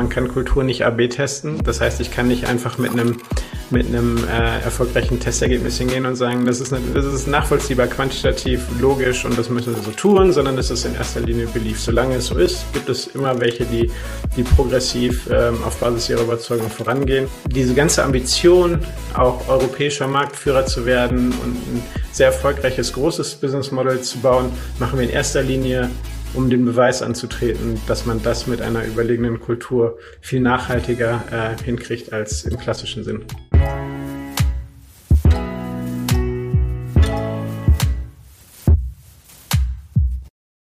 man kann Kultur nicht AB testen. Das heißt, ich kann nicht einfach mit einem mit einem äh, erfolgreichen Testergebnis hingehen und sagen, das ist, eine, das ist nachvollziehbar, quantitativ, logisch und das müssen wir so tun, sondern das ist in erster Linie Belief. Solange es so ist, gibt es immer welche, die, die progressiv ähm, auf Basis ihrer Überzeugung vorangehen. Diese ganze Ambition, auch europäischer Marktführer zu werden und ein sehr erfolgreiches, großes Business Model zu bauen, machen wir in erster Linie um den Beweis anzutreten, dass man das mit einer überlegenen Kultur viel nachhaltiger äh, hinkriegt als im klassischen Sinn.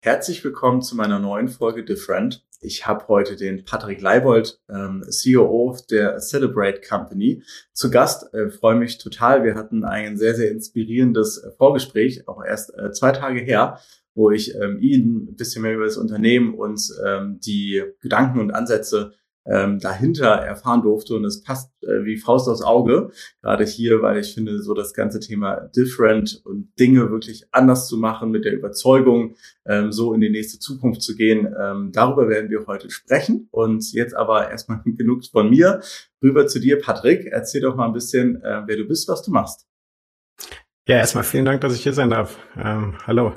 Herzlich willkommen zu meiner neuen Folge Different. Ich habe heute den Patrick Leibold, ähm, CEO der Celebrate Company, zu Gast. Äh, Freue mich total. Wir hatten ein sehr, sehr inspirierendes Vorgespräch, auch erst äh, zwei Tage her wo ich ähm, Ihnen ein bisschen mehr über das Unternehmen und ähm, die Gedanken und Ansätze ähm, dahinter erfahren durfte. Und es passt äh, wie Faust aufs Auge, gerade hier, weil ich finde, so das ganze Thema Different und Dinge wirklich anders zu machen, mit der Überzeugung, ähm, so in die nächste Zukunft zu gehen. Ähm, darüber werden wir heute sprechen. Und jetzt aber erstmal genug von mir. Rüber zu dir, Patrick. Erzähl doch mal ein bisschen, äh, wer du bist, was du machst. Ja, erstmal vielen Dank, dass ich hier sein darf. Ähm, hallo.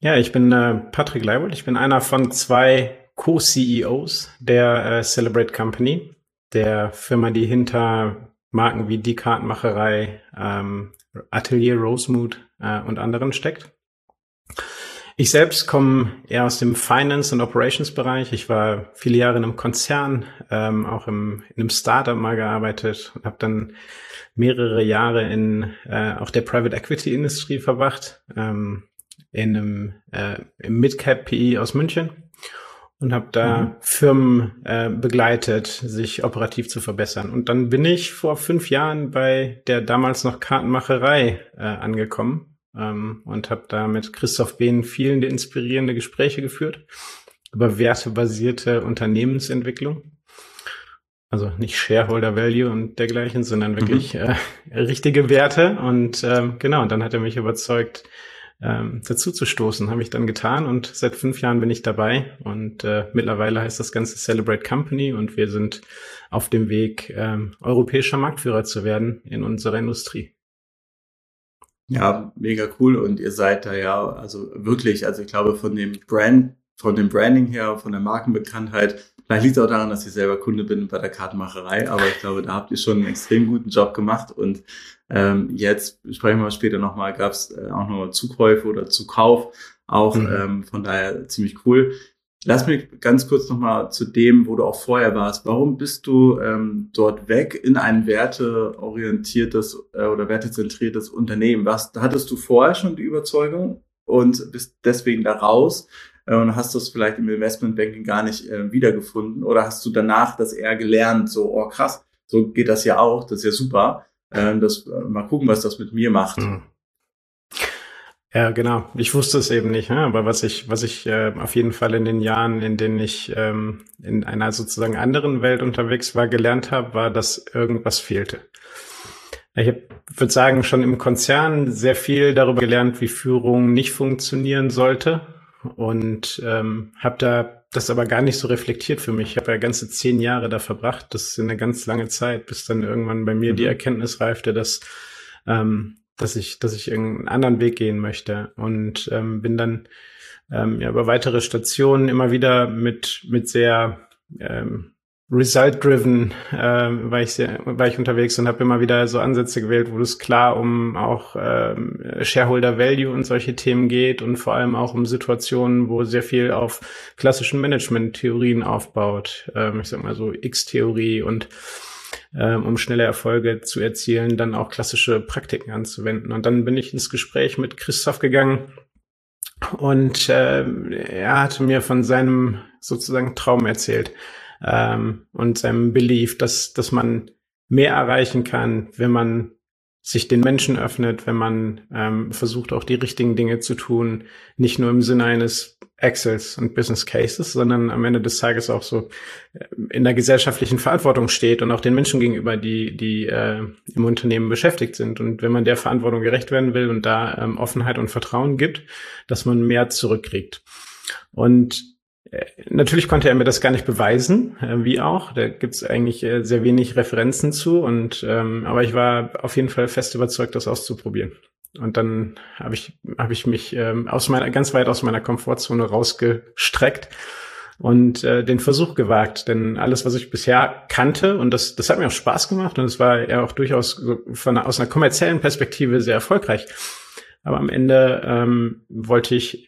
Ja, ich bin äh, Patrick Leibold. Ich bin einer von zwei Co-CEOs der äh, Celebrate Company, der Firma, die hinter Marken wie die Kartenmacherei, ähm, Atelier Rosemood äh, und anderen steckt. Ich selbst komme eher aus dem Finance- und Operations-Bereich. Ich war viele Jahre in einem Konzern, ähm, auch im, in einem Startup mal gearbeitet und habe dann mehrere Jahre in äh, auch der Private Equity-Industrie verbracht. Ähm, in einem äh, im Midcap PI aus München und habe da mhm. Firmen äh, begleitet, sich operativ zu verbessern. Und dann bin ich vor fünf Jahren bei der damals noch Kartenmacherei äh, angekommen ähm, und habe da mit Christoph Behn vielen inspirierende Gespräche geführt über wertebasierte Unternehmensentwicklung. Also nicht Shareholder Value und dergleichen, sondern wirklich mhm. äh, richtige Werte. Und ähm, genau, und dann hat er mich überzeugt, ähm, dazu zu stoßen. Habe ich dann getan und seit fünf Jahren bin ich dabei und äh, mittlerweile heißt das Ganze Celebrate Company und wir sind auf dem Weg, ähm, europäischer Marktführer zu werden in unserer Industrie. Ja, mega cool und ihr seid da ja, also wirklich, also ich glaube von dem Brand, von dem Branding her, von der Markenbekanntheit, vielleicht liegt es auch daran, dass ich selber Kunde bin bei der Kartenmacherei, aber ich glaube, da habt ihr schon einen extrem guten Job gemacht und ähm, jetzt sprechen wir später nochmal, gab es äh, auch nochmal Zukäufe oder Zukauf, auch mhm. ähm, von daher ziemlich cool. Lass mich ganz kurz nochmal zu dem, wo du auch vorher warst. Warum bist du ähm, dort weg in ein werteorientiertes äh, oder wertezentriertes Unternehmen? Was hattest du vorher schon die Überzeugung und bist deswegen da raus und hast das vielleicht im Investmentbanking gar nicht äh, wiedergefunden? Oder hast du danach das eher gelernt, so, oh krass, so geht das ja auch, das ist ja super. Äh, das, äh, mal gucken, was das mit mir macht. Mhm. Ja, genau. Ich wusste es eben nicht, aber was ich, was ich äh, auf jeden Fall in den Jahren, in denen ich ähm, in einer sozusagen anderen Welt unterwegs war, gelernt habe, war, dass irgendwas fehlte. Ich würde sagen, schon im Konzern sehr viel darüber gelernt, wie Führung nicht funktionieren sollte und ähm, habe da das aber gar nicht so reflektiert für mich. Ich habe ja ganze zehn Jahre da verbracht. Das ist eine ganz lange Zeit, bis dann irgendwann bei mir mhm. die Erkenntnis reifte, dass ähm, dass ich dass ich irgendeinen anderen Weg gehen möchte und ähm, bin dann ähm, ja über weitere Stationen immer wieder mit mit sehr ähm, result-driven äh, war, ich sehr, war ich unterwegs und habe immer wieder so Ansätze gewählt, wo es klar um auch ähm, Shareholder Value und solche Themen geht und vor allem auch um Situationen, wo sehr viel auf klassischen Management-Theorien aufbaut. Ähm, ich sag mal so X-Theorie und ähm, um schnelle Erfolge zu erzielen, dann auch klassische Praktiken anzuwenden. Und dann bin ich ins Gespräch mit Christoph gegangen und äh, er hatte mir von seinem sozusagen Traum erzählt ähm, und seinem Belief, dass, dass man mehr erreichen kann, wenn man sich den Menschen öffnet, wenn man ähm, versucht, auch die richtigen Dinge zu tun, nicht nur im Sinne eines Excels und Business Cases, sondern am Ende des Tages auch so äh, in der gesellschaftlichen Verantwortung steht und auch den Menschen gegenüber, die, die äh, im Unternehmen beschäftigt sind. Und wenn man der Verantwortung gerecht werden will und da ähm, Offenheit und Vertrauen gibt, dass man mehr zurückkriegt. Und Natürlich konnte er mir das gar nicht beweisen, äh, wie auch. Da gibt es eigentlich äh, sehr wenig Referenzen zu. Und ähm, aber ich war auf jeden Fall fest überzeugt, das auszuprobieren. Und dann habe ich habe ich mich ähm, aus meiner ganz weit aus meiner Komfortzone rausgestreckt und äh, den Versuch gewagt. Denn alles, was ich bisher kannte, und das, das hat mir auch Spaß gemacht und es war ja auch durchaus von, aus einer kommerziellen Perspektive sehr erfolgreich. Aber am Ende ähm, wollte ich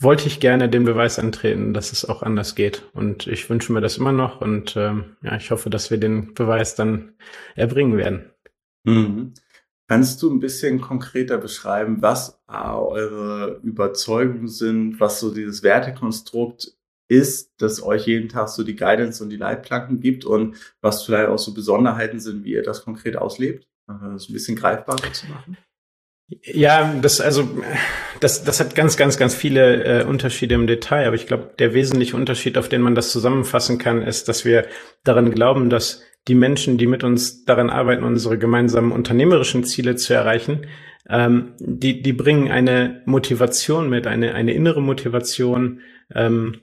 wollte ich gerne den Beweis antreten, dass es auch anders geht. Und ich wünsche mir das immer noch und ähm, ja, ich hoffe, dass wir den Beweis dann erbringen werden. Mhm. Kannst du ein bisschen konkreter beschreiben, was eure Überzeugungen sind, was so dieses Wertekonstrukt ist, das euch jeden Tag so die Guidance und die Leitplanken gibt und was vielleicht auch so Besonderheiten sind, wie ihr das konkret auslebt? Das ein bisschen greifbarer zu machen. Ja, das also das das hat ganz ganz ganz viele äh, Unterschiede im Detail, aber ich glaube, der wesentliche Unterschied, auf den man das zusammenfassen kann, ist, dass wir daran glauben, dass die Menschen, die mit uns daran arbeiten, unsere gemeinsamen unternehmerischen Ziele zu erreichen, ähm, die die bringen eine Motivation mit, eine eine innere Motivation, ähm,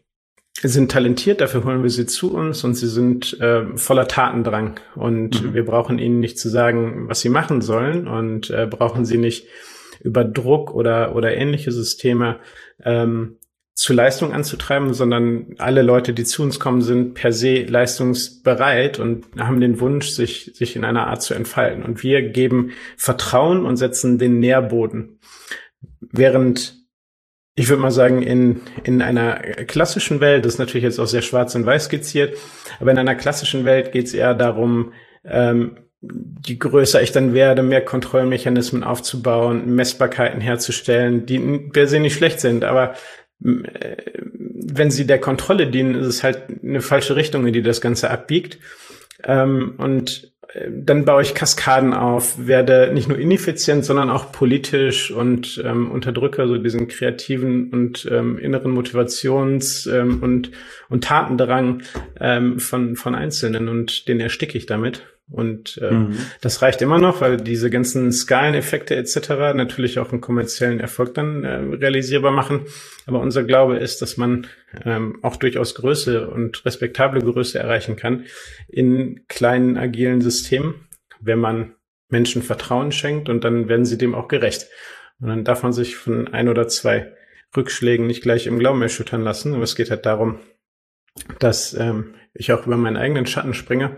sind talentiert, dafür holen wir sie zu uns und sie sind äh, voller Tatendrang. Und mhm. wir brauchen ihnen nicht zu sagen, was sie machen sollen und äh, brauchen sie nicht über Druck oder, oder ähnliche Systeme ähm, zu Leistung anzutreiben, sondern alle Leute, die zu uns kommen, sind per se leistungsbereit und haben den Wunsch, sich, sich in einer Art zu entfalten. Und wir geben Vertrauen und setzen den Nährboden. Während ich würde mal sagen, in, in einer klassischen Welt, das ist natürlich jetzt auch sehr schwarz und weiß skizziert, aber in einer klassischen Welt geht es eher darum, ähm, je größer ich dann werde, mehr Kontrollmechanismen aufzubauen, Messbarkeiten herzustellen, die per se nicht schlecht sind, aber äh, wenn sie der Kontrolle dienen, ist es halt eine falsche Richtung, in die das Ganze abbiegt. Ähm, und dann baue ich Kaskaden auf, werde nicht nur ineffizient, sondern auch politisch und ähm, unterdrücke so diesen kreativen und ähm, inneren Motivations- ähm, und, und Tatendrang ähm, von, von Einzelnen und den ersticke ich damit. Und äh, mhm. das reicht immer noch, weil diese ganzen Skaleneffekte etc. natürlich auch einen kommerziellen Erfolg dann äh, realisierbar machen. Aber unser Glaube ist, dass man ähm, auch durchaus Größe und respektable Größe erreichen kann in kleinen agilen Systemen, wenn man Menschen Vertrauen schenkt und dann werden sie dem auch gerecht. Und dann darf man sich von ein oder zwei Rückschlägen nicht gleich im Glauben erschüttern lassen. Aber es geht halt darum, dass ähm, ich auch über meinen eigenen Schatten springe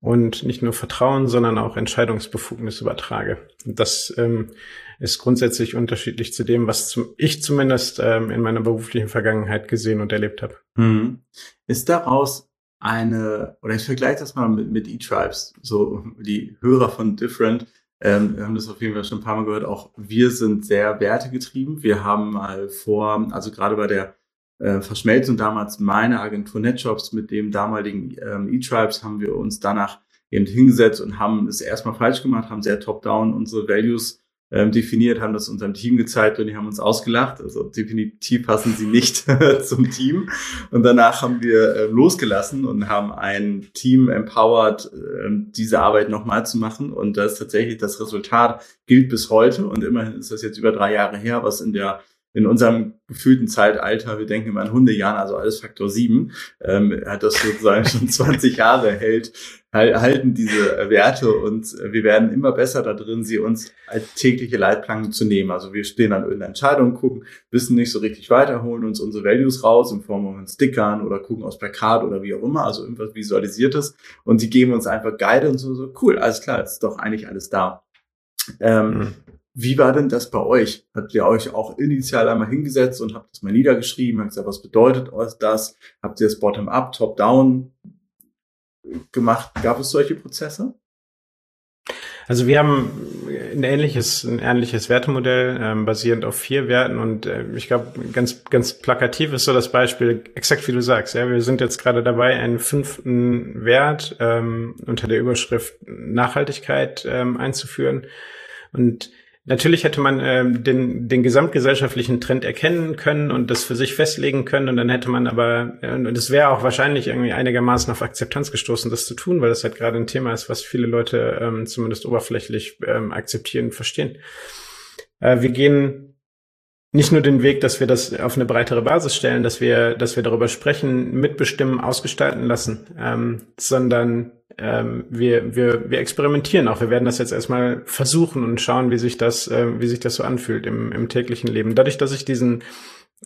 und nicht nur Vertrauen, sondern auch Entscheidungsbefugnis übertrage. Das ähm, ist grundsätzlich unterschiedlich zu dem, was zum, ich zumindest ähm, in meiner beruflichen Vergangenheit gesehen und erlebt habe. Mhm. Ist daraus eine, oder ich vergleiche das mal mit, mit E-Tribes, so die Hörer von Different, ähm, wir haben das auf jeden Fall schon ein paar Mal gehört, auch wir sind sehr wertegetrieben. Wir haben mal vor, also gerade bei der äh, Verschmelzung damals meiner Agentur NetJobs mit dem damaligen ähm, E-Tribes haben wir uns danach eben hingesetzt und haben es erstmal falsch gemacht, haben sehr top-down unsere Values ähm, definiert, haben das unserem Team gezeigt und die haben uns ausgelacht. Also definitiv passen sie nicht zum Team. Und danach haben wir äh, losgelassen und haben ein Team empowered, äh, diese Arbeit nochmal zu machen. Und das tatsächlich das Resultat gilt bis heute. Und immerhin ist das jetzt über drei Jahre her, was in der in unserem gefühlten Zeitalter, wir denken immer an Hundejahren, also alles Faktor 7, ähm, hat das sozusagen schon 20 Jahre hält, halten diese Werte und wir werden immer besser da drin, sie uns als tägliche Leitplanken zu nehmen. Also wir stehen an irgendeiner Entscheidung, gucken, wissen nicht so richtig weiter, holen uns unsere Values raus in Form von Stickern oder gucken aus Plakat oder wie auch immer, also irgendwas Visualisiertes und sie geben uns einfach Guide und so, so cool, alles klar, ist doch eigentlich alles da. Ähm, mhm. Wie war denn das bei euch? Habt ihr euch auch initial einmal hingesetzt und habt das mal niedergeschrieben? Habt gesagt, was bedeutet euch das? Habt ihr das Bottom-up, Top-down gemacht? Gab es solche Prozesse? Also wir haben ein ähnliches, ein ähnliches Wertemodell ähm, basierend auf vier Werten und äh, ich glaube, ganz, ganz plakativ ist so das Beispiel, exakt wie du sagst. Ja, wir sind jetzt gerade dabei, einen fünften Wert ähm, unter der Überschrift Nachhaltigkeit ähm, einzuführen und Natürlich hätte man ähm, den, den gesamtgesellschaftlichen Trend erkennen können und das für sich festlegen können und dann hätte man aber, äh, und es wäre auch wahrscheinlich irgendwie einigermaßen auf Akzeptanz gestoßen, das zu tun, weil das halt gerade ein Thema ist, was viele Leute ähm, zumindest oberflächlich ähm, akzeptieren, verstehen. Äh, wir gehen nicht nur den Weg, dass wir das auf eine breitere Basis stellen, dass wir, dass wir darüber sprechen, mitbestimmen, ausgestalten lassen, ähm, sondern ähm, wir, wir, wir experimentieren auch. Wir werden das jetzt erstmal versuchen und schauen, wie sich das, äh, wie sich das so anfühlt im, im täglichen Leben. Dadurch, dass ich diesen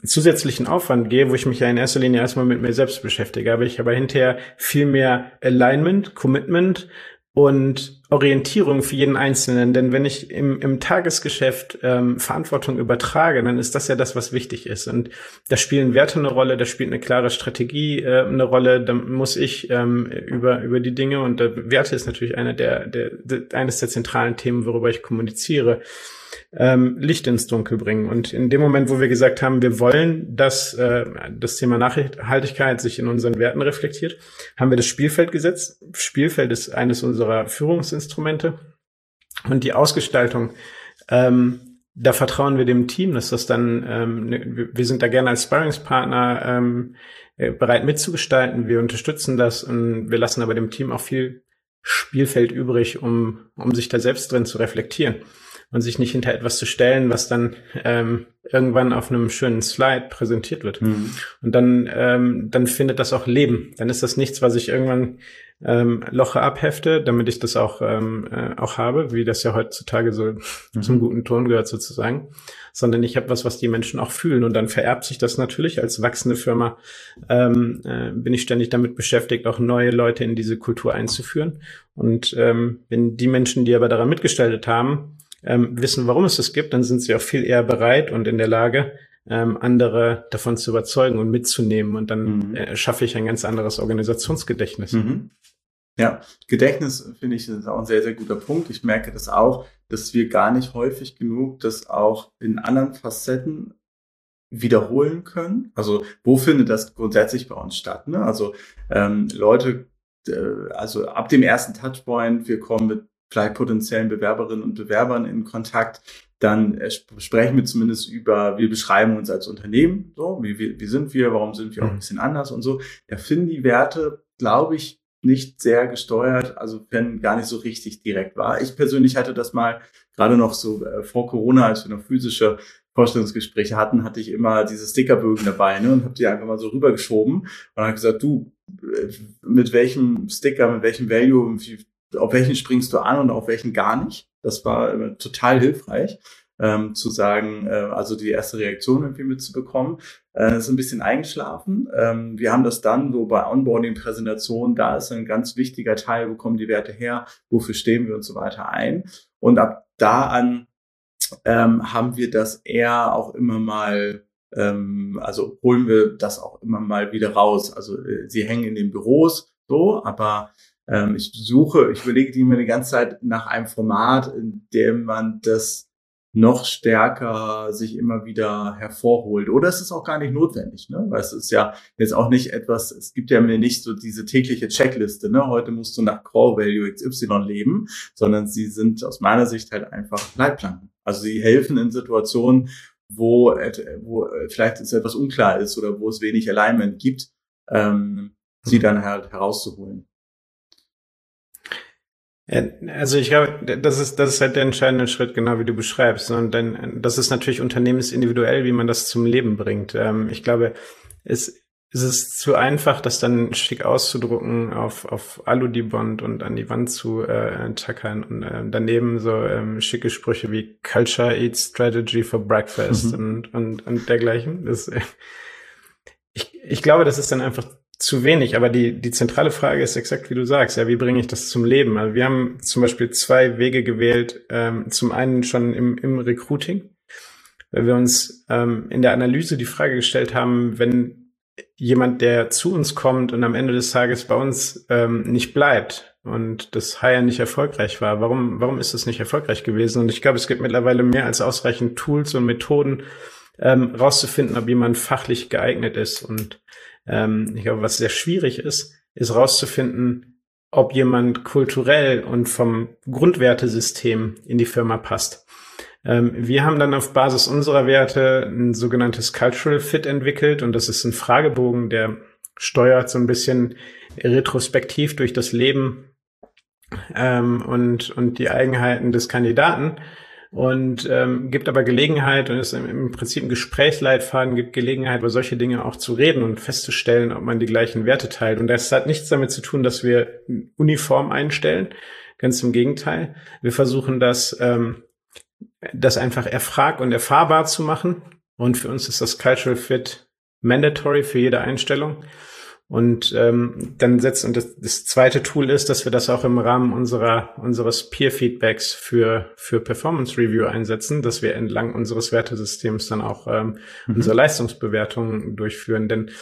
zusätzlichen Aufwand gehe, wo ich mich ja in erster Linie erstmal mit mir selbst beschäftige, aber ich aber hinterher viel mehr Alignment, Commitment und Orientierung für jeden Einzelnen. Denn wenn ich im, im Tagesgeschäft ähm, Verantwortung übertrage, dann ist das ja das, was wichtig ist. Und da spielen Werte eine Rolle, da spielt eine klare Strategie äh, eine Rolle. Da muss ich ähm, über, über die Dinge und äh, Werte ist natürlich eine der, der, der, eines der zentralen Themen, worüber ich kommuniziere ähm, Licht ins Dunkel bringen. Und in dem Moment, wo wir gesagt haben, wir wollen, dass äh, das Thema Nachhaltigkeit sich in unseren Werten reflektiert, haben wir das Spielfeld gesetzt. Spielfeld ist eines unserer Führungsinstrumente. Und die Ausgestaltung, ähm, da vertrauen wir dem Team, dass das dann, ähm, ne, wir sind da gerne als Sparringspartner ähm, äh, bereit mitzugestalten. Wir unterstützen das und wir lassen aber dem Team auch viel Spielfeld übrig, um, um sich da selbst drin zu reflektieren und sich nicht hinter etwas zu stellen, was dann ähm, irgendwann auf einem schönen Slide präsentiert wird. Mhm. Und dann, ähm, dann findet das auch Leben. Dann ist das nichts, was ich irgendwann ähm, Loche abhefte, damit ich das auch, ähm, äh, auch habe, wie das ja heutzutage so mhm. zum guten Ton gehört sozusagen, sondern ich habe was, was die Menschen auch fühlen und dann vererbt sich das natürlich als wachsende Firma, ähm, äh, bin ich ständig damit beschäftigt, auch neue Leute in diese Kultur einzuführen und ähm, wenn die Menschen, die aber daran mitgestaltet haben, ähm, wissen, warum es das gibt, dann sind sie auch viel eher bereit und in der Lage, ähm, andere davon zu überzeugen und mitzunehmen. Und dann mhm. äh, schaffe ich ein ganz anderes Organisationsgedächtnis. Mhm. Ja, Gedächtnis finde ich ist auch ein sehr, sehr guter Punkt. Ich merke das auch, dass wir gar nicht häufig genug das auch in anderen Facetten wiederholen können. Also wo findet das grundsätzlich bei uns statt? Ne? Also ähm, Leute, äh, also ab dem ersten Touchpoint, wir kommen mit vielleicht potenziellen Bewerberinnen und Bewerbern in Kontakt, dann äh, sprechen wir zumindest über, wir beschreiben uns als Unternehmen, so, wie, wie, wie sind wir, warum sind wir auch ein mhm. bisschen anders und so. Da finden die Werte, glaube ich, nicht sehr gesteuert, also wenn gar nicht so richtig direkt war. Ich persönlich hatte das mal gerade noch so äh, vor Corona, als wir noch physische Vorstellungsgespräche hatten, hatte ich immer diese Stickerbögen dabei ne, und habe die einfach mal so rübergeschoben und habe gesagt, du, äh, mit welchem Sticker, mit welchem Value, auf welchen springst du an und auf welchen gar nicht. Das war äh, total hilfreich. Ähm, zu sagen, äh, also die erste Reaktion irgendwie mitzubekommen. Äh, ist ein bisschen eingeschlafen. Ähm, wir haben das dann so bei Onboarding-Präsentationen, da ist ein ganz wichtiger Teil, wo kommen die Werte her, wofür stehen wir und so weiter ein. Und ab da an ähm, haben wir das eher auch immer mal ähm, also holen wir das auch immer mal wieder raus. Also äh, sie hängen in den Büros so, aber ähm, ich suche, ich überlege mir die ganze Zeit nach einem Format, in dem man das noch stärker sich immer wieder hervorholt. Oder es ist auch gar nicht notwendig, ne? Weil es ist ja jetzt auch nicht etwas, es gibt ja mir nicht so diese tägliche Checkliste, ne? Heute musst du nach Core Value XY leben, sondern sie sind aus meiner Sicht halt einfach Leitplanken. Also sie helfen in Situationen, wo, wo vielleicht es etwas unklar ist oder wo es wenig Alignment gibt, ähm, sie mhm. dann halt herauszuholen. Also ich glaube, das ist, das ist halt der entscheidende Schritt, genau wie du beschreibst. Und dann, das ist natürlich unternehmensindividuell, wie man das zum Leben bringt. Ähm, ich glaube, es, es ist zu einfach, das dann schick auszudrucken auf, auf Aludibond und an die Wand zu äh, tackern und äh, daneben so ähm, schicke Sprüche wie Culture Eats Strategy for Breakfast mhm. und, und, und dergleichen. Das, äh, ich, ich glaube, das ist dann einfach zu wenig. Aber die, die zentrale Frage ist exakt, wie du sagst, ja, wie bringe ich das zum Leben? Also wir haben zum Beispiel zwei Wege gewählt. Ähm, zum einen schon im, im Recruiting, weil wir uns ähm, in der Analyse die Frage gestellt haben, wenn jemand, der zu uns kommt und am Ende des Tages bei uns ähm, nicht bleibt und das Hire nicht erfolgreich war, warum, warum ist das nicht erfolgreich gewesen? Und ich glaube, es gibt mittlerweile mehr als ausreichend Tools und Methoden, ähm, rauszufinden, ob jemand fachlich geeignet ist. Und ähm, ich glaube, was sehr schwierig ist, ist rauszufinden, ob jemand kulturell und vom Grundwertesystem in die Firma passt. Ähm, wir haben dann auf Basis unserer Werte ein sogenanntes Cultural Fit entwickelt und das ist ein Fragebogen, der steuert so ein bisschen retrospektiv durch das Leben ähm, und, und die Eigenheiten des Kandidaten und ähm, gibt aber Gelegenheit und ist im, Prinzip ein Gesprächsleitfaden, gibt Gelegenheit, über solche Dinge auch zu reden und festzustellen, ob man die gleichen Werte teilt. Und das hat nichts damit zu tun, dass wir Uniform einstellen. Ganz im Gegenteil. Wir versuchen das, ähm, das einfach erfrag und erfahrbar zu machen. Und für uns ist das Cultural Fit mandatory für jede Einstellung. Und ähm, dann setzt und das, das zweite Tool ist, dass wir das auch im Rahmen unserer unseres Peer Feedbacks für für Performance Review einsetzen, dass wir entlang unseres Wertesystems dann auch ähm, mhm. unsere Leistungsbewertungen durchführen. Denn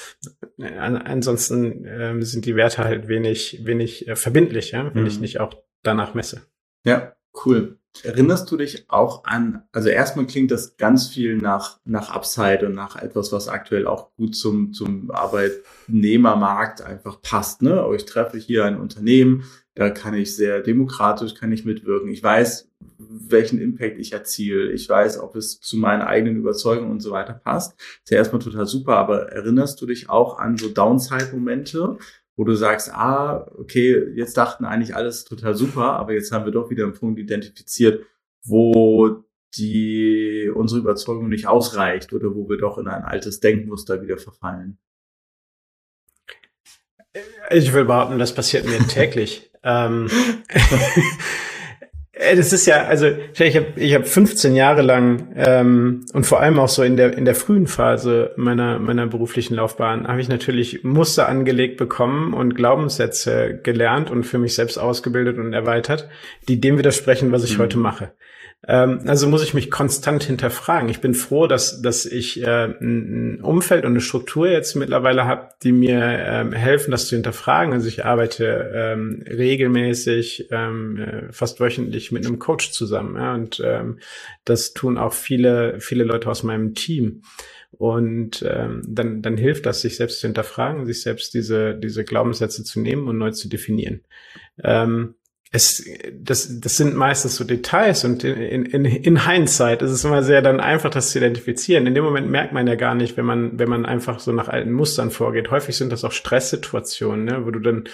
äh, ansonsten äh, sind die Werte halt wenig wenig äh, verbindlich, ja, wenn mhm. ich nicht auch danach messe. Ja, cool. Erinnerst du dich auch an, also erstmal klingt das ganz viel nach, nach Upside und nach etwas, was aktuell auch gut zum, zum Arbeitnehmermarkt einfach passt, ne? Aber ich treffe hier ein Unternehmen, da kann ich sehr demokratisch, kann ich mitwirken. Ich weiß, welchen Impact ich erziele. Ich weiß, ob es zu meinen eigenen Überzeugungen und so weiter passt. ist ja erstmal total super, aber erinnerst du dich auch an so Downside-Momente, wo du sagst, ah, okay, jetzt dachten eigentlich alles total super, aber jetzt haben wir doch wieder einen Punkt identifiziert, wo die unsere Überzeugung nicht ausreicht oder wo wir doch in ein altes Denkmuster wieder verfallen. Ich will behaupten, das passiert mir täglich. ähm, Äh, das ist ja, also ich habe ich hab 15 Jahre lang ähm, und vor allem auch so in der in der frühen Phase meiner meiner beruflichen Laufbahn habe ich natürlich Muster angelegt bekommen und Glaubenssätze gelernt und für mich selbst ausgebildet und erweitert, die dem widersprechen, was ich mhm. heute mache. Ähm, also muss ich mich konstant hinterfragen. Ich bin froh, dass, dass ich äh, ein Umfeld und eine Struktur jetzt mittlerweile habe, die mir ähm, helfen, das zu hinterfragen. Also ich arbeite ähm, regelmäßig, ähm, äh, fast wöchentlich mit einem Coach zusammen. Ja, und ähm, das tun auch viele, viele Leute aus meinem Team. Und ähm, dann, dann hilft das, sich selbst zu hinterfragen, sich selbst diese, diese Glaubenssätze zu nehmen und neu zu definieren. Ähm, es, das, das sind meistens so Details und in, in, in Hindsight ist es immer sehr dann einfach, das zu identifizieren. In dem Moment merkt man ja gar nicht, wenn man, wenn man einfach so nach alten Mustern vorgeht. Häufig sind das auch Stresssituationen, ne, wo du dann,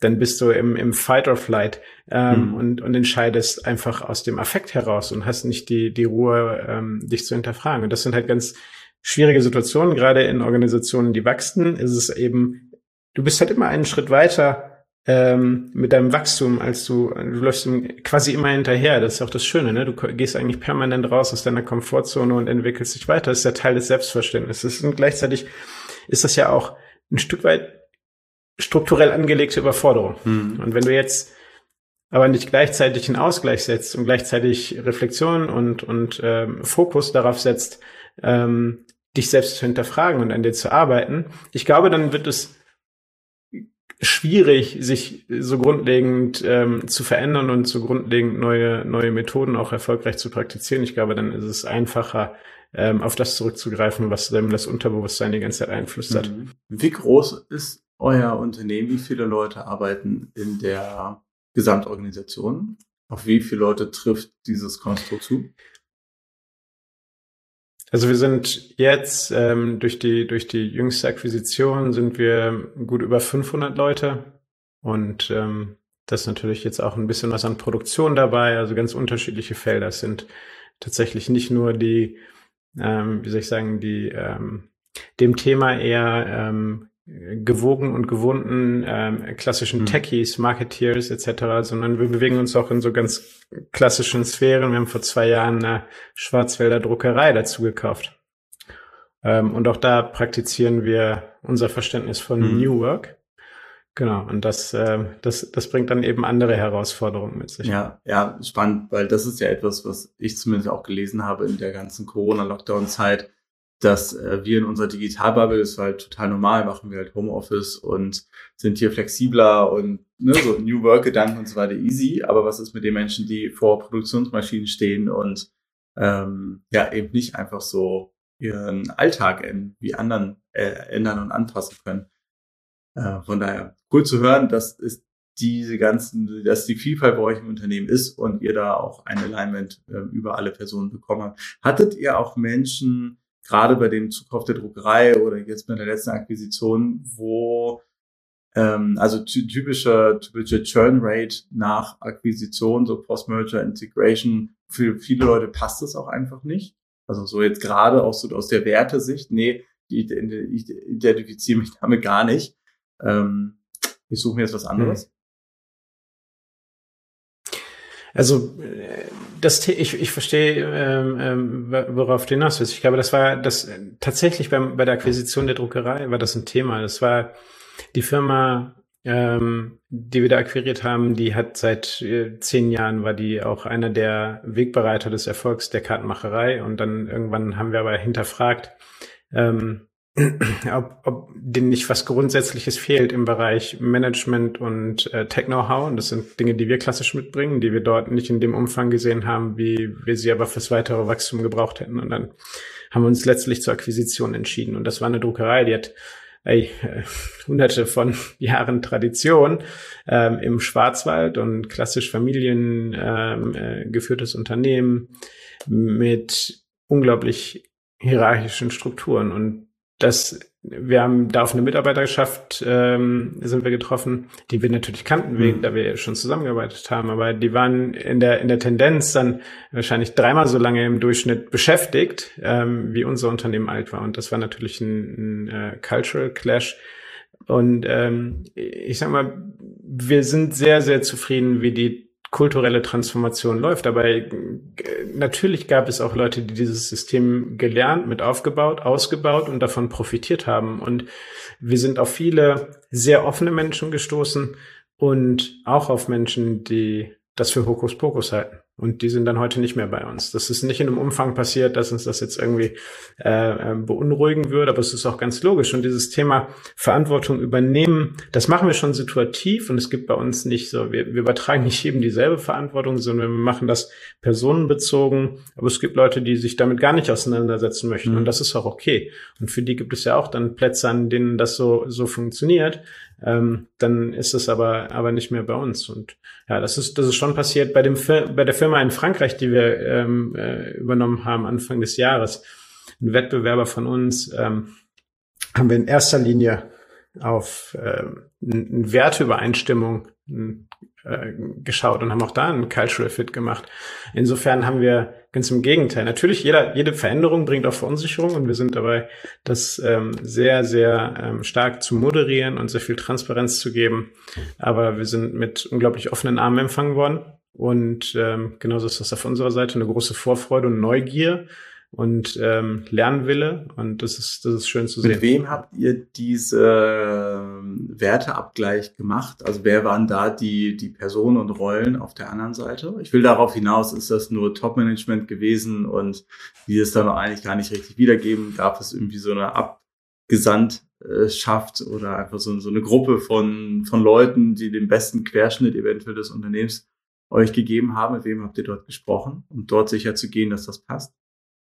dann bist du im, im Fight or Flight ähm, mhm. und, und entscheidest einfach aus dem Affekt heraus und hast nicht die, die Ruhe, ähm, dich zu hinterfragen. Und das sind halt ganz schwierige Situationen, gerade in Organisationen, die wachsen, ist es eben, du bist halt immer einen Schritt weiter ähm, mit deinem Wachstum, als du, du läufst quasi immer hinterher. Das ist auch das Schöne, ne? Du gehst eigentlich permanent raus aus deiner Komfortzone und entwickelst dich weiter. Das ist ja Teil des Selbstverständnisses. Und gleichzeitig ist das ja auch ein Stück weit strukturell angelegte Überforderung. Mhm. Und wenn du jetzt aber nicht gleichzeitig einen Ausgleich setzt und gleichzeitig Reflexion und, und ähm, Fokus darauf setzt, ähm, dich selbst zu hinterfragen und an dir zu arbeiten, ich glaube, dann wird es schwierig, sich so grundlegend ähm, zu verändern und so grundlegend neue, neue Methoden auch erfolgreich zu praktizieren. Ich glaube, dann ist es einfacher, ähm, auf das zurückzugreifen, was dann das Unterbewusstsein die ganze Zeit einflüstert. Mhm. Wie groß ist euer Unternehmen? Wie viele Leute arbeiten in der Gesamtorganisation? Auf wie viele Leute trifft dieses Konstrukt zu? Also wir sind jetzt ähm, durch die durch die jüngste Akquisition sind wir gut über 500 Leute und ähm, das ist natürlich jetzt auch ein bisschen was an Produktion dabei, also ganz unterschiedliche Felder. Es sind tatsächlich nicht nur die, ähm, wie soll ich sagen, die ähm, dem Thema eher ähm, gewogen und gewunden ähm, klassischen mhm. Techies, Marketeers etc., sondern wir bewegen uns auch in so ganz klassischen Sphären. Wir haben vor zwei Jahren eine Schwarzwälder Druckerei dazu gekauft. Ähm, und auch da praktizieren wir unser Verständnis von mhm. New Work. Genau, und das, äh, das, das bringt dann eben andere Herausforderungen mit sich. Ja, ja, spannend, weil das ist ja etwas, was ich zumindest auch gelesen habe in der ganzen Corona-Lockdown-Zeit dass äh, wir in unserer Digitalbubble, das war halt total normal, machen wir halt Homeoffice und sind hier flexibler und ne, so New Work-Gedanken und so weiter easy. Aber was ist mit den Menschen, die vor Produktionsmaschinen stehen und ähm, ja eben nicht einfach so ihren Alltag in, wie anderen äh, ändern und anpassen können? Äh, von daher cool zu hören, dass es diese ganzen, dass die Vielfalt bei euch im Unternehmen ist und ihr da auch ein Alignment äh, über alle Personen bekommen habt. Hattet ihr auch Menschen, gerade bei dem Zukauf der Druckerei oder jetzt bei der letzten Akquisition, wo ähm, also typische, typische Churn Rate nach Akquisition, so Post-Merger Integration, für viele Leute passt es auch einfach nicht. Also so jetzt gerade auch so aus der Wertesicht, nee, ich identifiziere mich damit gar nicht. Ähm, ich suche mir jetzt was anderes. Also das ich, ich verstehe, ähm, ähm, worauf du hinaus willst. Ich glaube, das war das tatsächlich beim, bei der Akquisition der Druckerei war das ein Thema. Das war die Firma, ähm, die wir da akquiriert haben, die hat seit äh, zehn Jahren war die auch einer der Wegbereiter des Erfolgs der Kartenmacherei. Und dann irgendwann haben wir aber hinterfragt, ähm, ob, ob denen nicht was Grundsätzliches fehlt im Bereich Management und äh, Tech-Know-how. Und das sind Dinge, die wir klassisch mitbringen, die wir dort nicht in dem Umfang gesehen haben, wie wir sie aber fürs weitere Wachstum gebraucht hätten. Und dann haben wir uns letztlich zur Akquisition entschieden. Und das war eine Druckerei, die hat ey, äh, hunderte von Jahren Tradition ähm, im Schwarzwald und klassisch familiengeführtes ähm, äh, Unternehmen mit unglaublich hierarchischen Strukturen. Und dass wir haben da auf eine Mitarbeiterschaft ähm, sind wir getroffen, die wir natürlich kannten, wegen, mhm. da wir schon zusammengearbeitet haben, aber die waren in der in der Tendenz dann wahrscheinlich dreimal so lange im Durchschnitt beschäftigt, ähm, wie unser Unternehmen alt war. Und das war natürlich ein, ein äh, Cultural Clash. Und ähm, ich sag mal, wir sind sehr, sehr zufrieden, wie die kulturelle Transformation läuft. Aber äh, natürlich gab es auch Leute, die dieses System gelernt, mit aufgebaut, ausgebaut und davon profitiert haben. Und wir sind auf viele sehr offene Menschen gestoßen und auch auf Menschen, die das für Hokuspokus halten. Und die sind dann heute nicht mehr bei uns. Das ist nicht in einem Umfang passiert, dass uns das jetzt irgendwie äh, äh, beunruhigen würde, aber es ist auch ganz logisch. Und dieses Thema Verantwortung übernehmen, das machen wir schon situativ und es gibt bei uns nicht so, wir, wir übertragen nicht jedem dieselbe Verantwortung, sondern wir machen das personenbezogen. Aber es gibt Leute, die sich damit gar nicht auseinandersetzen möchten mhm. und das ist auch okay. Und für die gibt es ja auch dann Plätze, an denen das so, so funktioniert ähm, dann ist es aber aber nicht mehr bei uns. Und ja, das ist das ist schon passiert bei dem bei der Firma in Frankreich, die wir ähm, äh, übernommen haben Anfang des Jahres. Ein Wettbewerber von uns ähm, haben wir in erster Linie auf äh, eine Werteübereinstimmung äh, geschaut und haben auch da einen Cultural Fit gemacht. Insofern haben wir ganz im Gegenteil. Natürlich, jeder, jede Veränderung bringt auch Verunsicherung und wir sind dabei, das ähm, sehr, sehr ähm, stark zu moderieren und sehr viel Transparenz zu geben. Aber wir sind mit unglaublich offenen Armen empfangen worden. Und ähm, genauso ist das auf unserer Seite eine große Vorfreude und Neugier und ähm, Lernwille und das ist das ist schön zu sehen. Mit wem habt ihr diese ähm, Werteabgleich gemacht? Also wer waren da die die Personen und Rollen auf der anderen Seite? Ich will darauf hinaus, ist das nur Top-Management gewesen und die es dann auch eigentlich gar nicht richtig wiedergeben? Gab es irgendwie so eine Abgesandtschaft oder einfach so, so eine Gruppe von von Leuten, die den besten Querschnitt eventuell des Unternehmens euch gegeben haben? Mit wem habt ihr dort gesprochen, um dort sicher zu gehen, dass das passt?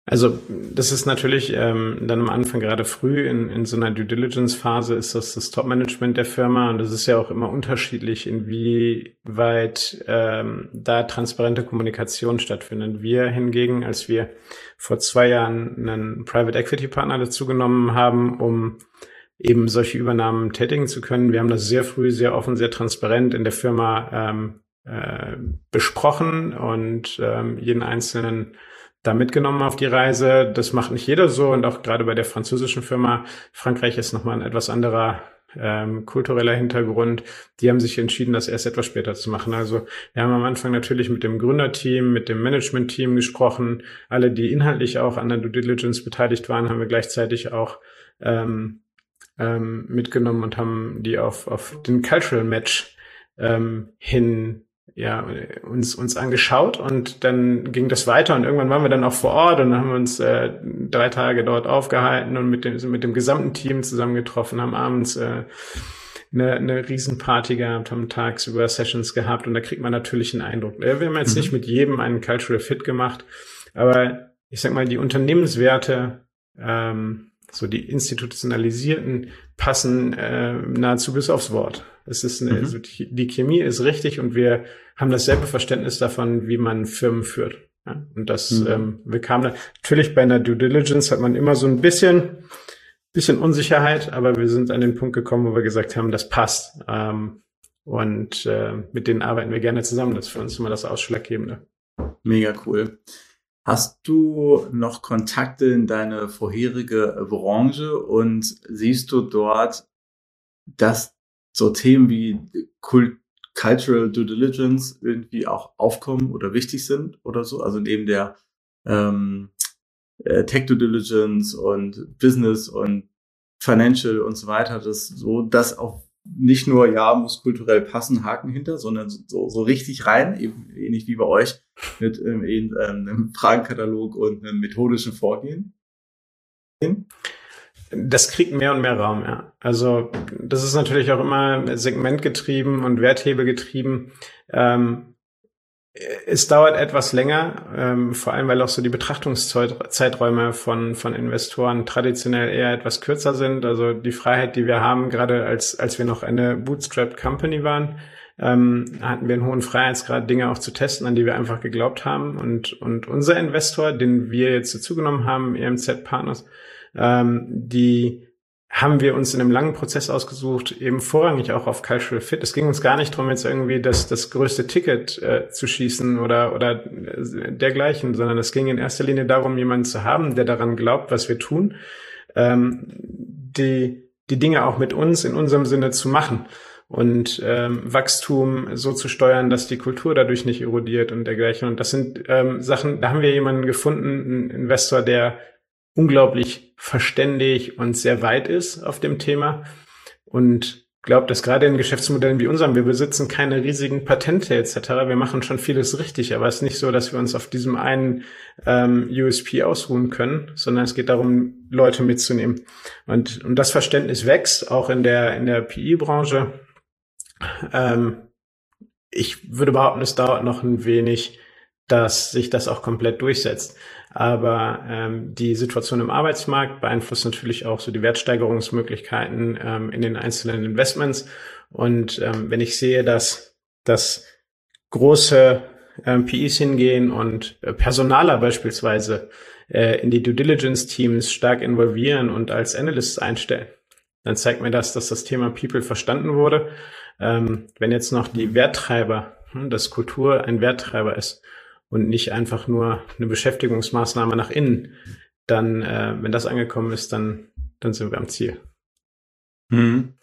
Also das ist natürlich ähm, dann am Anfang gerade früh in, in so einer Due Diligence Phase ist das das Top-Management der Firma und das ist ja auch immer unterschiedlich, inwieweit ähm, da transparente Kommunikation stattfindet. Wir hingegen, als wir vor zwei Jahren einen Private Equity Partner dazu genommen haben, um eben solche Übernahmen tätigen zu können, wir haben das sehr früh, sehr offen, sehr transparent in der Firma ähm, äh, besprochen und ähm, jeden einzelnen da mitgenommen auf die Reise. Das macht nicht jeder so und auch gerade bei der französischen Firma. Frankreich ist nochmal ein etwas anderer ähm, kultureller Hintergrund. Die haben sich entschieden, das erst etwas später zu machen. Also wir haben am Anfang natürlich mit dem Gründerteam, mit dem Managementteam gesprochen. Alle, die inhaltlich auch an der Due Diligence beteiligt waren, haben wir gleichzeitig auch ähm, ähm, mitgenommen und haben die auf, auf den Cultural Match ähm, hin ja, uns, uns angeschaut und dann ging das weiter und irgendwann waren wir dann auch vor Ort und dann haben wir uns äh, drei Tage dort aufgehalten und mit dem, mit dem gesamten Team zusammengetroffen, haben abends äh, eine, eine Riesenparty gehabt, haben tagsüber Sessions gehabt und da kriegt man natürlich einen Eindruck. Wir haben jetzt mhm. nicht mit jedem einen Cultural Fit gemacht, aber ich sag mal, die Unternehmenswerte, ähm, so die institutionalisierten, passen äh, nahezu bis aufs Wort. Es ist eine, mhm. also die, Chemie ist richtig und wir haben dasselbe Verständnis davon, wie man Firmen führt. Ja, und das, mhm. ähm, wir kamen da, natürlich bei einer Due Diligence hat man immer so ein bisschen, bisschen Unsicherheit, aber wir sind an den Punkt gekommen, wo wir gesagt haben, das passt. Ähm, und äh, mit denen arbeiten wir gerne zusammen. Das ist für uns immer das Ausschlaggebende. Mega cool. Hast du noch Kontakte in deine vorherige Branche und siehst du dort, dass so Themen wie Kult Cultural Due Diligence irgendwie auch aufkommen oder wichtig sind oder so? Also neben der ähm, äh, Tech Due Diligence und Business und Financial und so weiter, das so, dass auch nicht nur, ja, muss kulturell passen, Haken hinter, sondern so, so richtig rein, eben ähnlich wie bei euch, mit ähm, ähm, einem Fragenkatalog und einem methodischen Vorgehen? Das kriegt mehr und mehr Raum, ja. Also das ist natürlich auch immer segmentgetrieben und werthebelgetrieben. Ähm, es dauert etwas länger, ähm, vor allem weil auch so die Betrachtungszeiträume von, von Investoren traditionell eher etwas kürzer sind. Also die Freiheit, die wir haben, gerade als, als wir noch eine Bootstrap Company waren, ähm, hatten wir einen hohen Freiheitsgrad, Dinge auch zu testen, an die wir einfach geglaubt haben. Und, und unser Investor, den wir jetzt dazugenommen haben, EMZ Partners, ähm, die haben wir uns in einem langen Prozess ausgesucht, eben vorrangig auch auf Cultural Fit. Es ging uns gar nicht darum, jetzt irgendwie das, das größte Ticket äh, zu schießen oder, oder äh, dergleichen, sondern es ging in erster Linie darum, jemanden zu haben, der daran glaubt, was wir tun, ähm, die, die Dinge auch mit uns in unserem Sinne zu machen und ähm, Wachstum so zu steuern, dass die Kultur dadurch nicht erodiert und dergleichen. Und das sind ähm, Sachen, da haben wir jemanden gefunden, einen Investor, der unglaublich verständig und sehr weit ist auf dem Thema und glaube, dass gerade in Geschäftsmodellen wie unserem, wir besitzen keine riesigen Patente etc. Wir machen schon vieles richtig, aber es ist nicht so, dass wir uns auf diesem einen ähm, USP ausruhen können, sondern es geht darum, Leute mitzunehmen. Und, und das Verständnis wächst auch in der in der PI-Branche. Ähm, ich würde behaupten, es dauert noch ein wenig, dass sich das auch komplett durchsetzt. Aber ähm, die Situation im Arbeitsmarkt beeinflusst natürlich auch so die Wertsteigerungsmöglichkeiten ähm, in den einzelnen Investments. Und ähm, wenn ich sehe, dass, dass große ähm, PIs hingehen und äh, Personaler beispielsweise äh, in die Due Diligence Teams stark involvieren und als Analysts einstellen, dann zeigt mir das, dass das Thema People verstanden wurde. Ähm, wenn jetzt noch die Werttreiber, hm, dass Kultur ein Werttreiber ist, und nicht einfach nur eine Beschäftigungsmaßnahme nach innen, dann, äh, wenn das angekommen ist, dann, dann sind wir am Ziel. Mhm.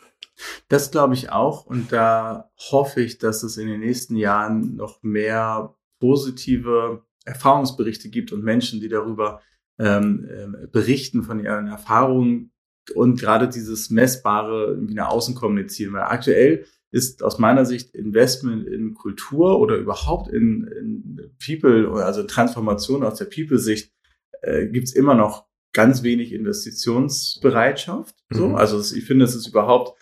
Das glaube ich auch und da hoffe ich, dass es in den nächsten Jahren noch mehr positive Erfahrungsberichte gibt und Menschen, die darüber ähm, äh, berichten von ihren Erfahrungen und gerade dieses Messbare irgendwie nach außen kommunizieren. Weil aktuell ist aus meiner Sicht Investment in Kultur oder überhaupt in, in People, also Transformation aus der People-Sicht, äh, gibt's immer noch ganz wenig Investitionsbereitschaft. So. Mhm. Also ich finde, es ist überhaupt,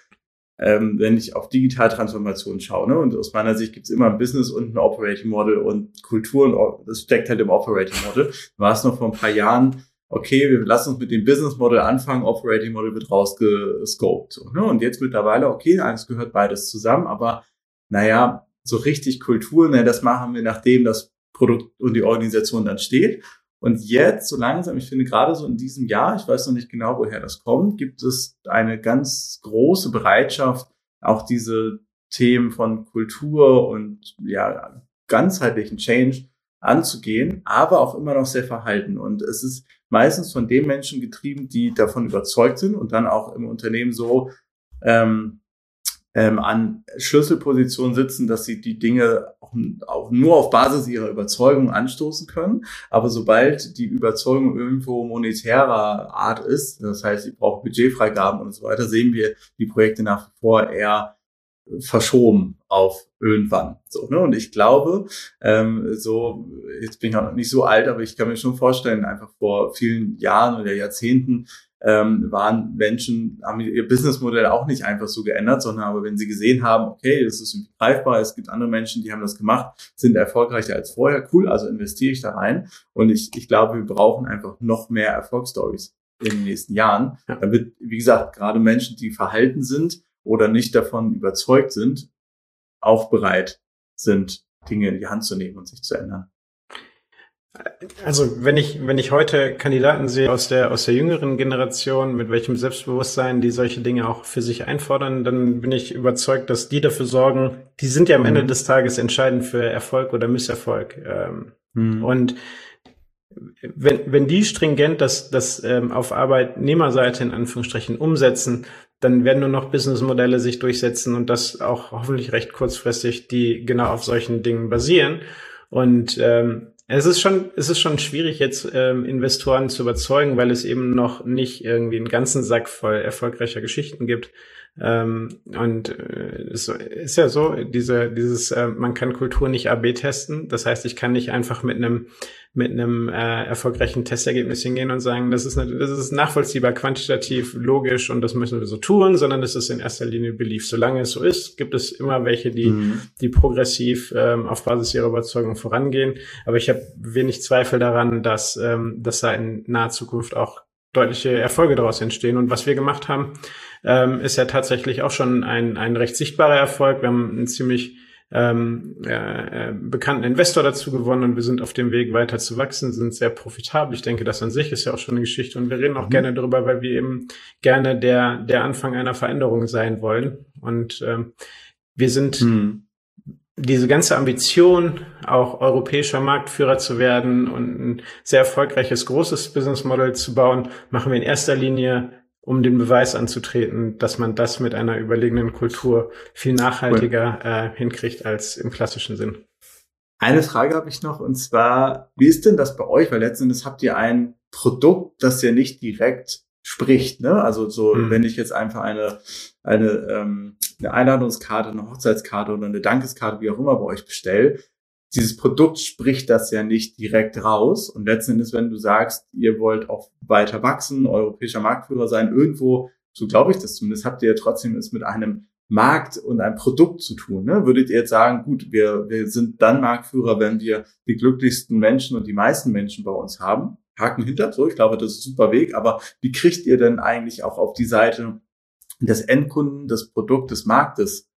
ähm, wenn ich auf Digitaltransformation schaue, ne, und aus meiner Sicht gibt's immer ein Business und ein Operating Model und Kultur, und das steckt halt im Operating Model. War es noch vor ein paar Jahren okay, wir lassen uns mit dem Business Model anfangen, Operating Model wird rausgescoped. So, ne? Und jetzt mittlerweile, okay, eins gehört beides zusammen, aber naja, so richtig Kultur, ne, das machen wir, nachdem das Produkt und die Organisation dann steht. Und jetzt, so langsam, ich finde gerade so in diesem Jahr, ich weiß noch nicht genau, woher das kommt, gibt es eine ganz große Bereitschaft, auch diese Themen von Kultur und ja, ganzheitlichen Change anzugehen, aber auch immer noch sehr verhalten. Und es ist meistens von den Menschen getrieben, die davon überzeugt sind und dann auch im Unternehmen so ähm, ähm, an Schlüsselpositionen sitzen, dass sie die Dinge auch, auch nur auf Basis ihrer Überzeugung anstoßen können. Aber sobald die Überzeugung irgendwo monetärer Art ist, das heißt, sie braucht Budgetfreigaben und so weiter, sehen wir die Projekte nach wie vor eher verschoben auf irgendwann. So, ne? Und ich glaube, ähm, so, jetzt bin ich auch noch nicht so alt, aber ich kann mir schon vorstellen, einfach vor vielen Jahren oder Jahrzehnten ähm, waren Menschen, haben ihr Businessmodell auch nicht einfach so geändert, sondern aber wenn sie gesehen haben, okay, das ist irgendwie greifbar, es gibt andere Menschen, die haben das gemacht, sind erfolgreicher als vorher, cool, also investiere ich da rein. Und ich, ich glaube, wir brauchen einfach noch mehr Erfolgsstories in den nächsten Jahren, ja. damit, wie gesagt, gerade Menschen, die verhalten sind, oder nicht davon überzeugt sind, auch bereit sind, Dinge in die Hand zu nehmen und sich zu ändern. Also wenn ich, wenn ich heute Kandidaten sehe aus der, aus der jüngeren Generation, mit welchem Selbstbewusstsein die solche Dinge auch für sich einfordern, dann bin ich überzeugt, dass die dafür sorgen, die sind ja am Ende mhm. des Tages entscheidend für Erfolg oder Misserfolg. Ähm, Mhm. Und wenn, wenn die stringent das, das ähm, auf Arbeitnehmerseite in Anführungsstrichen umsetzen, dann werden nur noch Businessmodelle sich durchsetzen und das auch hoffentlich recht kurzfristig, die genau auf solchen Dingen basieren. Und ähm, es ist schon, es ist schon schwierig, jetzt ähm, Investoren zu überzeugen, weil es eben noch nicht irgendwie einen ganzen Sack voll erfolgreicher Geschichten gibt. Ähm, und äh, es ist ja so, diese, dieses, äh, man kann Kultur nicht AB testen. Das heißt, ich kann nicht einfach mit einem mit einem äh, erfolgreichen Testergebnis hingehen und sagen, das ist, eine, das ist nachvollziehbar, quantitativ, logisch und das müssen wir so tun, sondern es ist in erster Linie Belief. Solange es so ist, gibt es immer welche, die, mhm. die progressiv ähm, auf Basis ihrer Überzeugung vorangehen. Aber ich habe wenig Zweifel daran, dass, ähm, dass da in naher Zukunft auch deutliche Erfolge daraus entstehen. Und was wir gemacht haben, ähm, ist ja tatsächlich auch schon ein, ein recht sichtbarer Erfolg. Wir haben einen ziemlich ähm, äh, bekannten Investor dazu gewonnen und wir sind auf dem Weg weiter zu wachsen, sind sehr profitabel. Ich denke, das an sich ist ja auch schon eine Geschichte und wir reden auch mhm. gerne darüber, weil wir eben gerne der, der Anfang einer Veränderung sein wollen. Und ähm, wir sind mhm. diese ganze Ambition, auch europäischer Marktführer zu werden und ein sehr erfolgreiches, großes Business Model zu bauen, machen wir in erster Linie um den Beweis anzutreten, dass man das mit einer überlegenen Kultur viel nachhaltiger äh, hinkriegt als im klassischen Sinn. Eine Frage habe ich noch und zwar, wie ist denn das bei euch? Weil letzten Endes habt ihr ein Produkt, das ja nicht direkt spricht. Ne? Also so, mhm. wenn ich jetzt einfach eine, eine, ähm, eine Einladungskarte, eine Hochzeitskarte oder eine Dankeskarte, wie auch immer bei euch bestelle, dieses Produkt spricht das ja nicht direkt raus. Und letzten Endes, wenn du sagst, ihr wollt auch weiter wachsen, europäischer Marktführer sein, irgendwo, so glaube ich das zumindest, habt ihr ja trotzdem es mit einem Markt und einem Produkt zu tun. Ne? Würdet ihr jetzt sagen, gut, wir, wir sind dann Marktführer, wenn wir die glücklichsten Menschen und die meisten Menschen bei uns haben? Haken hinter, so, ich glaube, das ist ein super Weg. Aber wie kriegt ihr denn eigentlich auch auf die Seite des Endkunden, des Produkts, des Marktes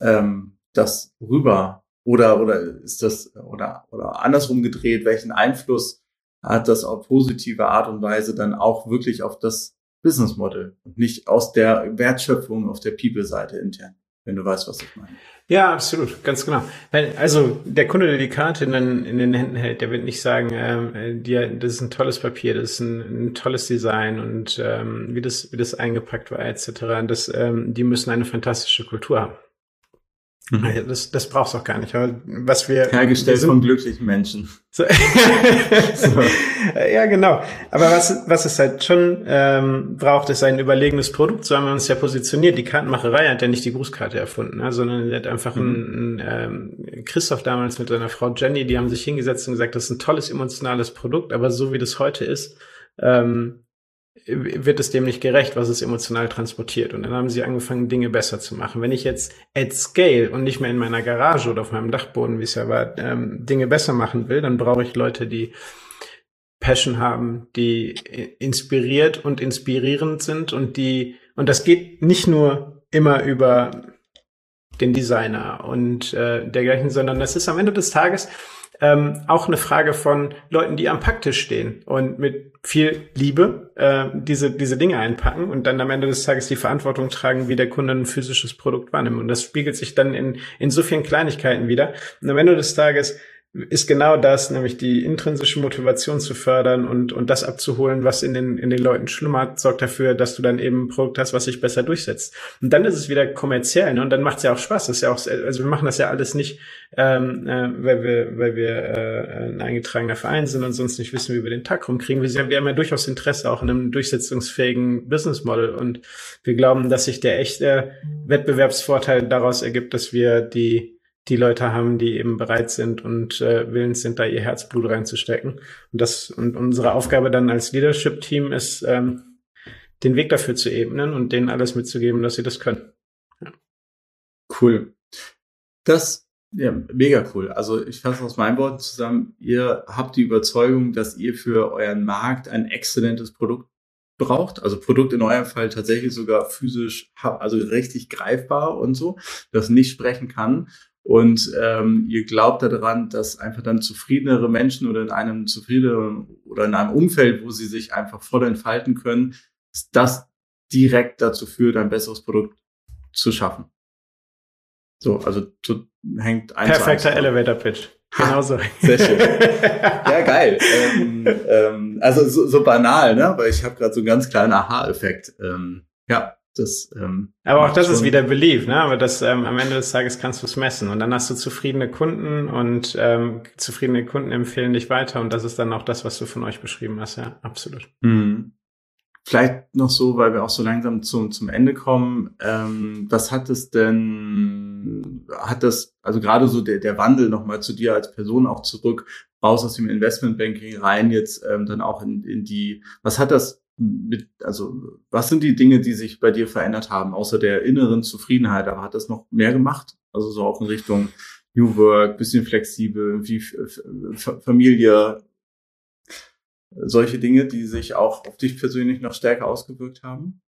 ähm, das rüber oder, oder ist das, oder, oder andersrum gedreht, welchen Einfluss hat das auf positive Art und Weise dann auch wirklich auf das Business Model und nicht aus der Wertschöpfung auf der People-Seite intern, wenn du weißt, was ich meine. Ja, absolut, ganz genau. Also der Kunde, der die Karte in den, in den Händen hält, der wird nicht sagen, ähm, dir, das ist ein tolles Papier, das ist ein, ein tolles Design und ähm, wie das wie das eingepackt war etc. Das, ähm, die müssen eine fantastische Kultur haben. Mhm. Das, das brauchst du auch gar nicht. Aber was wir hergestellt wir von glücklichen Menschen. So. so. Ja, genau. Aber was, was es halt schon ähm, braucht, ist ein überlegenes Produkt. So haben wir uns ja positioniert. Die Kartenmacherei hat ja nicht die Grußkarte erfunden, ne? sondern er hat einfach mhm. ein, ein ähm, Christoph damals mit seiner Frau Jenny, die haben sich hingesetzt und gesagt, das ist ein tolles emotionales Produkt, aber so wie das heute ist, ähm, wird es dem nicht gerecht, was es emotional transportiert. Und dann haben sie angefangen, Dinge besser zu machen. Wenn ich jetzt at scale und nicht mehr in meiner Garage oder auf meinem Dachboden, wie es ja war, ähm, Dinge besser machen will, dann brauche ich Leute, die Passion haben, die inspiriert und inspirierend sind und die, und das geht nicht nur immer über den Designer und äh, dergleichen, sondern das ist am Ende des Tages ähm, auch eine Frage von Leuten, die am Packtisch stehen und mit viel Liebe äh, diese, diese Dinge einpacken und dann am Ende des Tages die Verantwortung tragen, wie der Kunde ein physisches Produkt wahrnimmt. Und das spiegelt sich dann in, in so vielen Kleinigkeiten wieder. Und am Ende des Tages ist genau das, nämlich die intrinsische Motivation zu fördern und, und das abzuholen, was in den, in den Leuten schlummert, sorgt dafür, dass du dann eben ein Produkt hast, was sich besser durchsetzt. Und dann ist es wieder kommerziell, ne? Und dann macht es ja auch Spaß. Das ist ja auch, also wir machen das ja alles nicht, ähm, äh, weil wir, weil wir äh, ein eingetragener Verein sind und sonst nicht wissen, wie wir den Tag rumkriegen. Wir, wir haben ja durchaus Interesse auch in einem durchsetzungsfähigen Business Model und wir glauben, dass sich der echte Wettbewerbsvorteil daraus ergibt, dass wir die die Leute haben, die eben bereit sind und äh, willens sind, da ihr Herzblut reinzustecken. Und das und unsere Aufgabe dann als Leadership-Team ist, ähm, den Weg dafür zu ebnen und denen alles mitzugeben, dass sie das können. Ja. Cool. Das ja, mega cool. Also ich fasse aus meinen Worten zusammen, ihr habt die Überzeugung, dass ihr für euren Markt ein exzellentes Produkt braucht. Also Produkt in eurem Fall tatsächlich sogar physisch, also richtig greifbar und so, das nicht sprechen kann und ähm, ihr glaubt daran, dass einfach dann zufriedenere Menschen oder in einem zufriedeneren oder in einem Umfeld, wo sie sich einfach voll entfalten können, dass das direkt dazu führt, ein besseres Produkt zu schaffen. So, also zu, hängt eins Perfekter Elevator Pitch. Genau so. Sehr schön. Ja, geil. Ähm, ähm, also so, so banal, ne? Aber ich habe gerade so einen ganz kleinen Aha-Effekt. Ähm, ja, das. Ähm, Aber auch das ist wieder Belief, ne? Aber das ähm, am Ende des Tages kannst du es messen und dann hast du zufriedene Kunden und ähm, zufriedene Kunden empfehlen dich weiter und das ist dann auch das, was du von euch beschrieben hast, ja, absolut. Mhm. Vielleicht noch so, weil wir auch so langsam zum, zum Ende kommen. Ähm, was hat es denn, hat das, also gerade so der, der Wandel nochmal zu dir als Person auch zurück, raus aus dem Investmentbanking rein, jetzt ähm, dann auch in, in die, was hat das mit, also was sind die Dinge, die sich bei dir verändert haben, außer der inneren Zufriedenheit? Aber hat das noch mehr gemacht? Also so auch in Richtung New Work, bisschen flexibel, wie Familie, solche Dinge, die sich auch auf dich persönlich noch stärker ausgewirkt haben?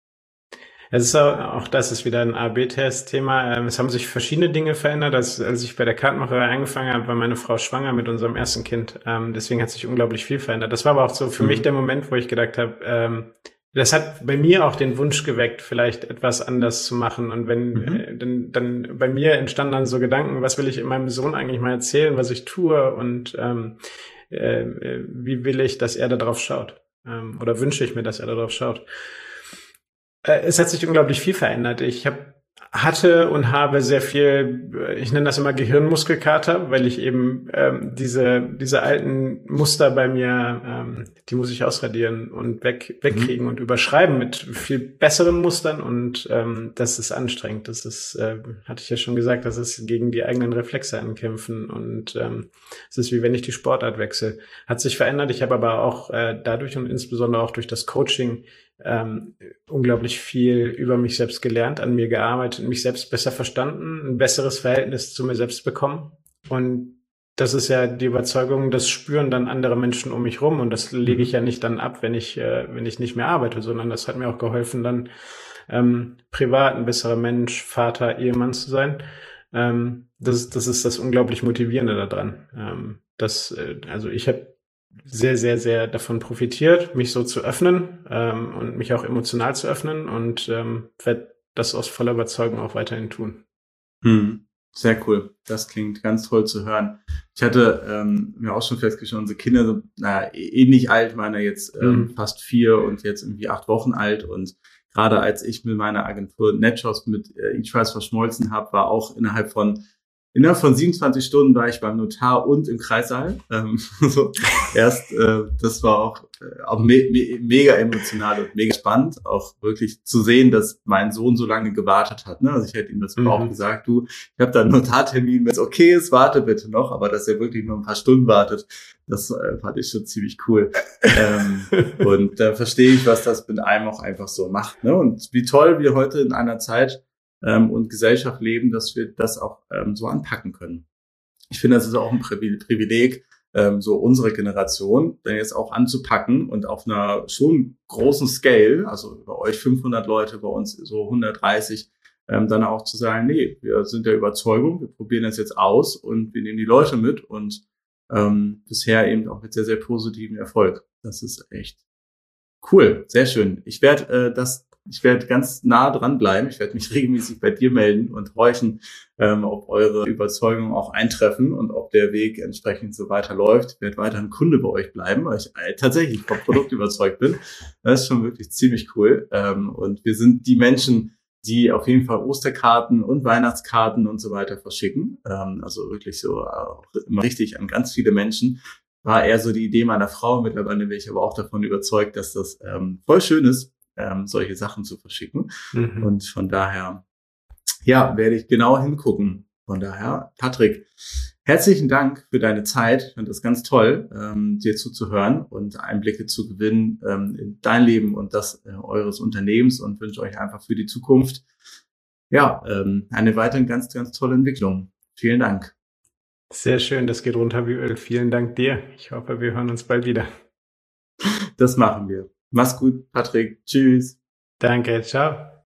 Es ist auch, auch das ist wieder ein A-B-Test-Thema. Ähm, es haben sich verschiedene Dinge verändert. Als, als ich bei der Kartenmacherei angefangen habe, war meine Frau schwanger mit unserem ersten Kind. Ähm, deswegen hat sich unglaublich viel verändert. Das war aber auch so für mhm. mich der Moment, wo ich gedacht habe, ähm, das hat bei mir auch den Wunsch geweckt, vielleicht etwas anders zu machen. Und wenn, mhm. äh, dann, dann bei mir entstanden dann so Gedanken, was will ich meinem Sohn eigentlich mal erzählen, was ich tue und ähm, äh, äh, wie will ich, dass er da drauf schaut? Ähm, oder wünsche ich mir, dass er da drauf schaut? Äh, es hat sich unglaublich viel verändert. Ich habe hatte und habe sehr viel, ich nenne das immer Gehirnmuskelkater, weil ich eben ähm, diese diese alten Muster bei mir, ähm, die muss ich ausradieren und weg wegkriegen mhm. und überschreiben mit viel besseren Mustern und ähm, das ist anstrengend. Das ist, äh, hatte ich ja schon gesagt, das ist gegen die eigenen Reflexe ankämpfen und ähm, es ist wie wenn ich die Sportart wechsle. Hat sich verändert. Ich habe aber auch äh, dadurch und insbesondere auch durch das Coaching ähm, unglaublich viel über mich selbst gelernt, an mir gearbeitet, mich selbst besser verstanden, ein besseres Verhältnis zu mir selbst bekommen. Und das ist ja die Überzeugung, das spüren dann andere Menschen um mich rum und das lege ich ja nicht dann ab, wenn ich, äh, wenn ich nicht mehr arbeite, sondern das hat mir auch geholfen, dann ähm, privat ein besserer Mensch, Vater, Ehemann zu sein. Ähm, das, das ist das unglaublich Motivierende daran. Ähm, das, äh, also ich habe sehr, sehr, sehr davon profitiert, mich so zu öffnen ähm, und mich auch emotional zu öffnen und ähm, werde das aus voller Überzeugung auch weiterhin tun. Hm. Sehr cool. Das klingt ganz toll zu hören. Ich hatte ähm, mir auch schon festgestellt, unsere Kinder sind naja, ähnlich alt, meine jetzt ähm, mhm. fast vier und jetzt irgendwie acht Wochen alt. Und gerade als ich mit meiner Agentur NetShops mit äh, eTrice verschmolzen habe, war auch innerhalb von Innerhalb von 27 Stunden war ich beim Notar und im Kreissaal. Ähm, so erst, äh, das war auch, äh, auch me me mega emotional und mega spannend, auch wirklich zu sehen, dass mein Sohn so lange gewartet hat. Ne? Also ich hätte ihm das mhm. auch gesagt, du, ich habe da einen Notartermin, wenn es okay ist, warte bitte noch, aber dass er wirklich nur ein paar Stunden wartet, das äh, fand ich schon ziemlich cool. ähm, und da verstehe ich, was das mit einem auch einfach so macht. Ne? Und wie toll wir heute in einer Zeit ähm, und Gesellschaft leben, dass wir das auch ähm, so anpacken können. Ich finde, das ist auch ein Privileg, ähm, so unsere Generation, dann jetzt auch anzupacken und auf einer schon großen Scale, also bei euch 500 Leute, bei uns so 130, ähm, dann auch zu sagen, nee, wir sind der Überzeugung, wir probieren das jetzt aus und wir nehmen die Leute mit und ähm, bisher eben auch mit sehr, sehr positivem Erfolg. Das ist echt cool, sehr schön. Ich werde äh, das ich werde ganz nah dran bleiben. Ich werde mich regelmäßig bei dir melden und horchen, ähm, ob eure Überzeugungen auch eintreffen und ob der Weg entsprechend so weiterläuft. Ich werde weiter ein Kunde bei euch bleiben, weil ich äh, tatsächlich vom Produkt überzeugt bin. Das ist schon wirklich ziemlich cool. Ähm, und wir sind die Menschen, die auf jeden Fall Osterkarten und Weihnachtskarten und so weiter verschicken. Ähm, also wirklich so auch immer richtig an ganz viele Menschen. War eher so die Idee meiner Frau. Mittlerweile bin ich aber auch davon überzeugt, dass das ähm, voll schön ist, ähm, solche Sachen zu verschicken. Mhm. Und von daher, ja, werde ich genau hingucken. Von daher, Patrick, herzlichen Dank für deine Zeit. Ich finde das ganz toll, ähm, dir zuzuhören und Einblicke zu gewinnen ähm, in dein Leben und das äh, eures Unternehmens und wünsche euch einfach für die Zukunft ja ähm, eine weitere ganz, ganz tolle Entwicklung. Vielen Dank. Sehr schön, das geht runter wie Öl. Vielen Dank dir. Ich hoffe, wir hören uns bald wieder. Das machen wir. Mach's gut, Patrick. Tschüss. Danke, ciao.